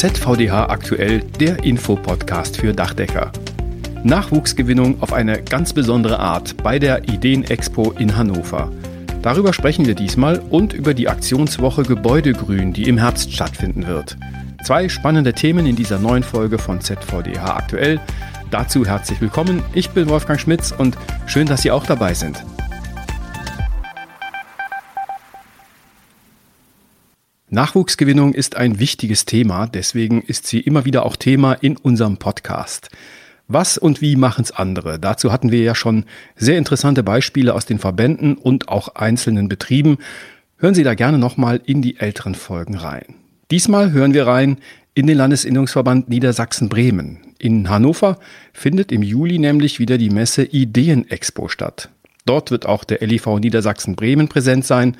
ZVDH aktuell, der Infopodcast für Dachdecker. Nachwuchsgewinnung auf eine ganz besondere Art bei der Ideenexpo in Hannover. Darüber sprechen wir diesmal und über die Aktionswoche Gebäudegrün, die im Herbst stattfinden wird. Zwei spannende Themen in dieser neuen Folge von ZVDH aktuell. Dazu herzlich willkommen. Ich bin Wolfgang Schmitz und schön, dass Sie auch dabei sind. Nachwuchsgewinnung ist ein wichtiges Thema, deswegen ist sie immer wieder auch Thema in unserem Podcast. Was und wie machen es andere? Dazu hatten wir ja schon sehr interessante Beispiele aus den Verbänden und auch einzelnen Betrieben. Hören Sie da gerne nochmal in die älteren Folgen rein. Diesmal hören wir rein in den Landesinnungsverband Niedersachsen-Bremen. In Hannover findet im Juli nämlich wieder die Messe Ideenexpo statt. Dort wird auch der LIV Niedersachsen-Bremen präsent sein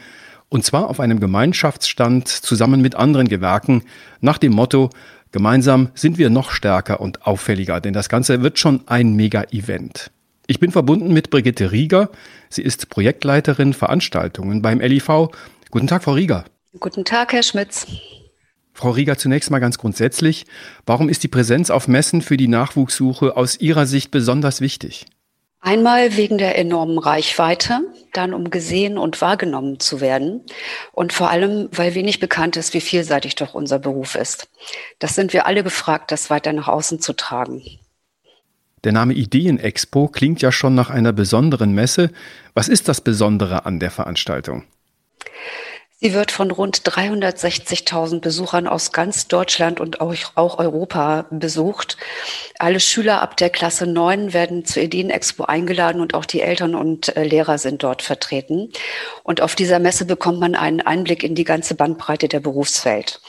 und zwar auf einem Gemeinschaftsstand zusammen mit anderen Gewerken nach dem Motto, gemeinsam sind wir noch stärker und auffälliger, denn das Ganze wird schon ein Mega-Event. Ich bin verbunden mit Brigitte Rieger. Sie ist Projektleiterin Veranstaltungen beim LIV. Guten Tag, Frau Rieger. Guten Tag, Herr Schmitz. Frau Rieger, zunächst mal ganz grundsätzlich. Warum ist die Präsenz auf Messen für die Nachwuchssuche aus Ihrer Sicht besonders wichtig? Einmal wegen der enormen Reichweite, dann um gesehen und wahrgenommen zu werden und vor allem, weil wenig bekannt ist, wie vielseitig doch unser Beruf ist. Das sind wir alle gefragt, das weiter nach außen zu tragen. Der Name Ideenexpo klingt ja schon nach einer besonderen Messe. Was ist das Besondere an der Veranstaltung? Sie wird von rund 360.000 Besuchern aus ganz Deutschland und auch, auch, Europa besucht. Alle Schüler ab der Klasse 9 werden zur Ideenexpo eingeladen und auch die Eltern und äh, Lehrer sind dort vertreten. Und auf dieser Messe bekommt man einen Einblick in die ganze Bandbreite der Berufswelt.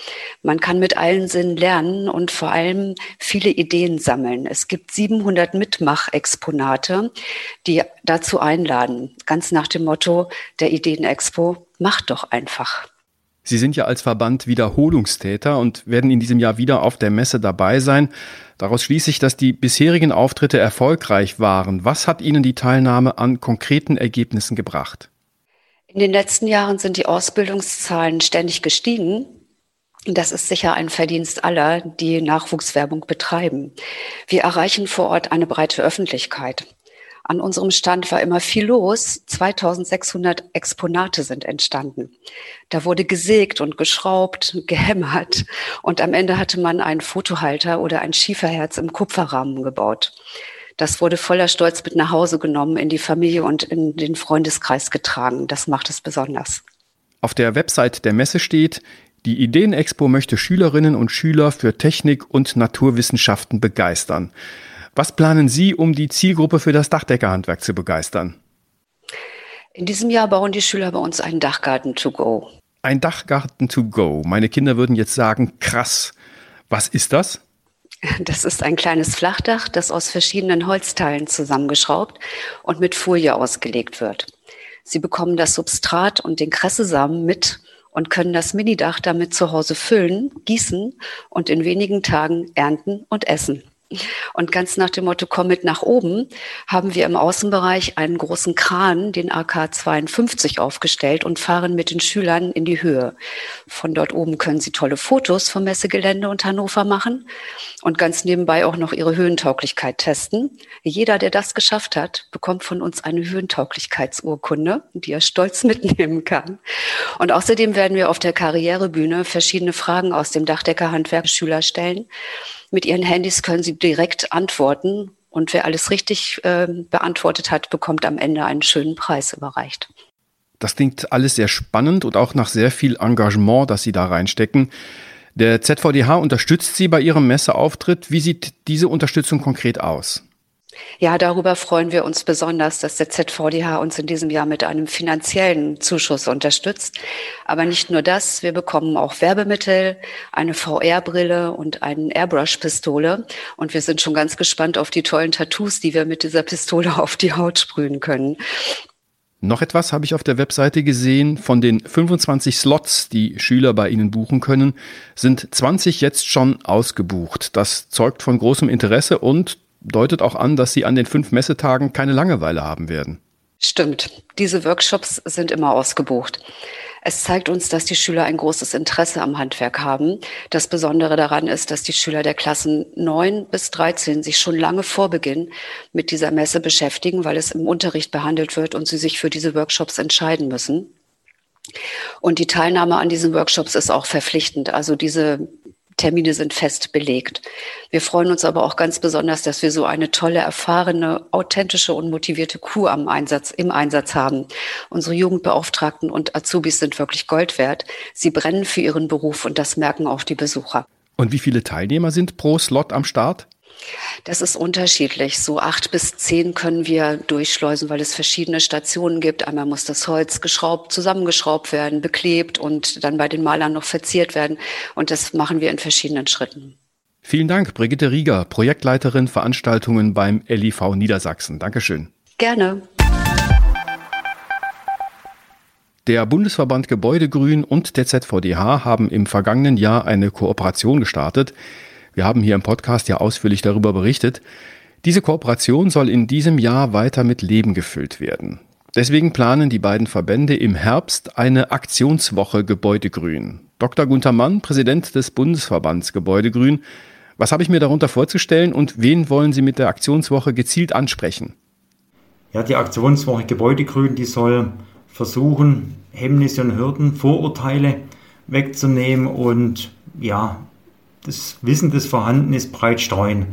Man kann mit allen Sinnen lernen und vor allem viele Ideen sammeln. Es gibt 700 Mitmachexponate, die dazu einladen, ganz nach dem Motto der Ideenexpo Macht doch einfach. Sie sind ja als Verband Wiederholungstäter und werden in diesem Jahr wieder auf der Messe dabei sein. Daraus schließe ich, dass die bisherigen Auftritte erfolgreich waren. Was hat Ihnen die Teilnahme an konkreten Ergebnissen gebracht? In den letzten Jahren sind die Ausbildungszahlen ständig gestiegen. Das ist sicher ein Verdienst aller, die Nachwuchswerbung betreiben. Wir erreichen vor Ort eine breite Öffentlichkeit. An unserem Stand war immer viel los. 2600 Exponate sind entstanden. Da wurde gesägt und geschraubt, gehämmert und am Ende hatte man einen Fotohalter oder ein Schieferherz im Kupferrahmen gebaut. Das wurde voller Stolz mit nach Hause genommen, in die Familie und in den Freundeskreis getragen. Das macht es besonders. Auf der Website der Messe steht, die Ideenexpo möchte Schülerinnen und Schüler für Technik und Naturwissenschaften begeistern. Was planen Sie, um die Zielgruppe für das Dachdeckerhandwerk zu begeistern? In diesem Jahr bauen die Schüler bei uns einen Dachgarten to go. Ein Dachgarten to go. Meine Kinder würden jetzt sagen, krass. Was ist das? Das ist ein kleines Flachdach, das aus verschiedenen Holzteilen zusammengeschraubt und mit Folie ausgelegt wird. Sie bekommen das Substrat und den Kressesamen mit und können das Minidach damit zu Hause füllen, gießen und in wenigen Tagen ernten und essen. Und ganz nach dem Motto, komm mit nach oben, haben wir im Außenbereich einen großen Kran, den AK 52 aufgestellt und fahren mit den Schülern in die Höhe. Von dort oben können sie tolle Fotos vom Messegelände und Hannover machen und ganz nebenbei auch noch ihre Höhentauglichkeit testen. Jeder, der das geschafft hat, bekommt von uns eine Höhentauglichkeitsurkunde, die er stolz mitnehmen kann. Und außerdem werden wir auf der Karrierebühne verschiedene Fragen aus dem Dachdeckerhandwerk Schüler stellen mit ihren Handys können sie direkt antworten und wer alles richtig äh, beantwortet hat, bekommt am Ende einen schönen Preis überreicht. Das klingt alles sehr spannend und auch nach sehr viel Engagement, das Sie da reinstecken. Der ZVDH unterstützt Sie bei Ihrem Messeauftritt. Wie sieht diese Unterstützung konkret aus? Ja, darüber freuen wir uns besonders, dass der ZVDH uns in diesem Jahr mit einem finanziellen Zuschuss unterstützt. Aber nicht nur das, wir bekommen auch Werbemittel, eine VR-Brille und eine Airbrush-Pistole. Und wir sind schon ganz gespannt auf die tollen Tattoos, die wir mit dieser Pistole auf die Haut sprühen können. Noch etwas habe ich auf der Webseite gesehen. Von den 25 Slots, die Schüler bei Ihnen buchen können, sind 20 jetzt schon ausgebucht. Das zeugt von großem Interesse und deutet auch an, dass Sie an den fünf Messetagen keine Langeweile haben werden. Stimmt. Diese Workshops sind immer ausgebucht. Es zeigt uns, dass die Schüler ein großes Interesse am Handwerk haben. Das Besondere daran ist, dass die Schüler der Klassen 9 bis 13 sich schon lange vor Beginn mit dieser Messe beschäftigen, weil es im Unterricht behandelt wird und sie sich für diese Workshops entscheiden müssen. Und die Teilnahme an diesen Workshops ist auch verpflichtend. Also diese Termine sind fest belegt. Wir freuen uns aber auch ganz besonders, dass wir so eine tolle, erfahrene, authentische und motivierte Crew am Einsatz, im Einsatz haben. Unsere Jugendbeauftragten und Azubis sind wirklich Gold wert. Sie brennen für ihren Beruf und das merken auch die Besucher. Und wie viele Teilnehmer sind pro Slot am Start? Das ist unterschiedlich. So acht bis zehn können wir durchschleusen, weil es verschiedene Stationen gibt. Einmal muss das Holz geschraubt, zusammengeschraubt werden, beklebt und dann bei den Malern noch verziert werden. Und das machen wir in verschiedenen Schritten. Vielen Dank, Brigitte Rieger, Projektleiterin Veranstaltungen beim LIV Niedersachsen. Dankeschön. Gerne. Der Bundesverband Gebäudegrün und der ZVDH haben im vergangenen Jahr eine Kooperation gestartet. Wir haben hier im Podcast ja ausführlich darüber berichtet. Diese Kooperation soll in diesem Jahr weiter mit Leben gefüllt werden. Deswegen planen die beiden Verbände im Herbst eine Aktionswoche Gebäudegrün. Dr. Gunther Mann, Präsident des Bundesverbands Gebäudegrün. Was habe ich mir darunter vorzustellen und wen wollen Sie mit der Aktionswoche gezielt ansprechen? Ja, die Aktionswoche Gebäudegrün, die soll versuchen, Hemmnisse und Hürden, Vorurteile wegzunehmen und ja, das Wissen, das vorhanden ist, breit streuen.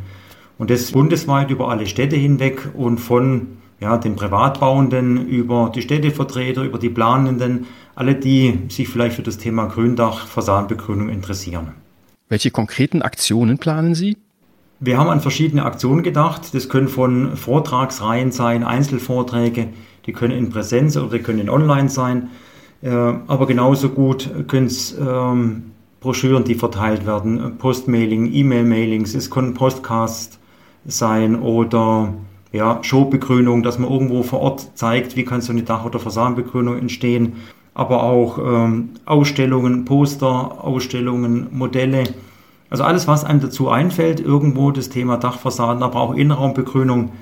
Und das bundesweit über alle Städte hinweg und von ja, den Privatbauenden über die Städtevertreter, über die Planenden, alle, die sich vielleicht für das Thema Gründach, Fassadenbegrünung interessieren. Welche konkreten Aktionen planen Sie? Wir haben an verschiedene Aktionen gedacht. Das können von Vortragsreihen sein, Einzelvorträge, die können in Präsenz oder die können in Online sein. Äh, aber genauso gut können es ähm, Broschüren, die verteilt werden, Postmailing, E-Mail-Mailings, es können Podcasts sein oder ja, Showbegrünung, dass man irgendwo vor Ort zeigt, wie kann so eine Dach- oder Fassadenbegrünung entstehen, aber auch ähm, Ausstellungen, Poster, Ausstellungen, Modelle. Also alles, was einem dazu einfällt, irgendwo das Thema Dachfassaden, aber auch Innenraumbegrünung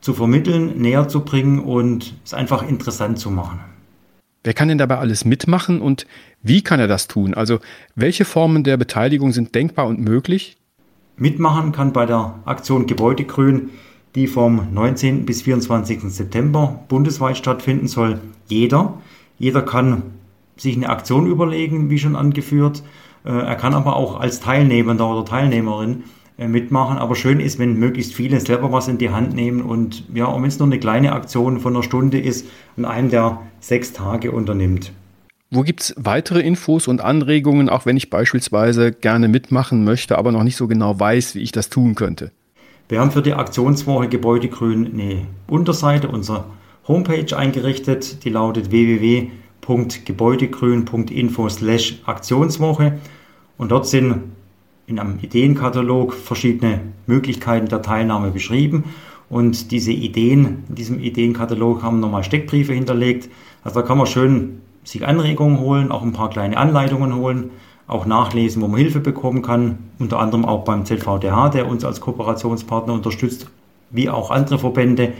zu vermitteln, näher zu bringen und es einfach interessant zu machen. Wer kann denn dabei alles mitmachen und wie kann er das tun? Also welche Formen der Beteiligung sind denkbar und möglich? Mitmachen kann bei der Aktion Gebäudegrün, die vom 19. bis 24. September bundesweit stattfinden soll, jeder. Jeder kann sich eine Aktion überlegen, wie schon angeführt. Äh, er kann aber auch als Teilnehmender oder Teilnehmerin mitmachen. Aber schön ist, wenn möglichst viele selber was in die Hand nehmen und ja, und wenn es nur eine kleine Aktion von einer Stunde ist, an einem der sechs Tage unternimmt. Wo gibt es weitere Infos und Anregungen, auch wenn ich beispielsweise gerne mitmachen möchte, aber noch nicht so genau weiß, wie ich das tun könnte? Wir haben für die Aktionswoche Gebäudegrün eine Unterseite, unsere Homepage eingerichtet, die lautet www.gebäudegrün.info slash Aktionswoche und dort sind in einem Ideenkatalog verschiedene Möglichkeiten der Teilnahme beschrieben. Und diese Ideen, in diesem Ideenkatalog haben nochmal Steckbriefe hinterlegt. Also da kann man schön sich Anregungen holen, auch ein paar kleine Anleitungen holen, auch nachlesen, wo man Hilfe bekommen kann. Unter anderem auch beim ZVDH, der uns als Kooperationspartner unterstützt, wie auch andere Verbände.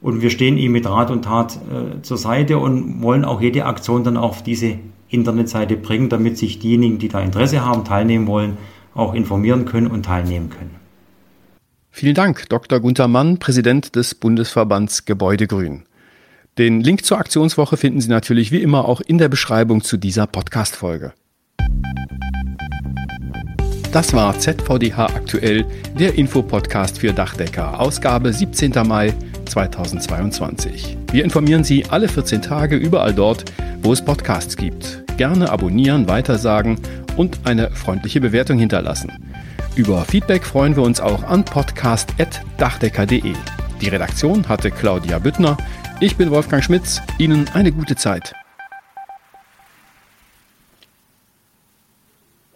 Und wir stehen ihm mit Rat und Tat äh, zur Seite und wollen auch jede Aktion dann auf diese Internetseite bringen, damit sich diejenigen, die da Interesse haben, teilnehmen wollen, auch informieren können und teilnehmen können. Vielen Dank, Dr. Gunther Mann, Präsident des Bundesverbands Gebäudegrün. Den Link zur Aktionswoche finden Sie natürlich wie immer auch in der Beschreibung zu dieser Podcast-Folge. Das war ZVDH aktuell, der Infopodcast für Dachdecker, Ausgabe 17. Mai 2022. Wir informieren Sie alle 14 Tage überall dort, wo es Podcasts gibt. Gerne abonnieren, weitersagen und eine freundliche Bewertung hinterlassen. Über Feedback freuen wir uns auch an podcast.dachdecker.de. Die Redaktion hatte Claudia Büttner. Ich bin Wolfgang Schmitz. Ihnen eine gute Zeit.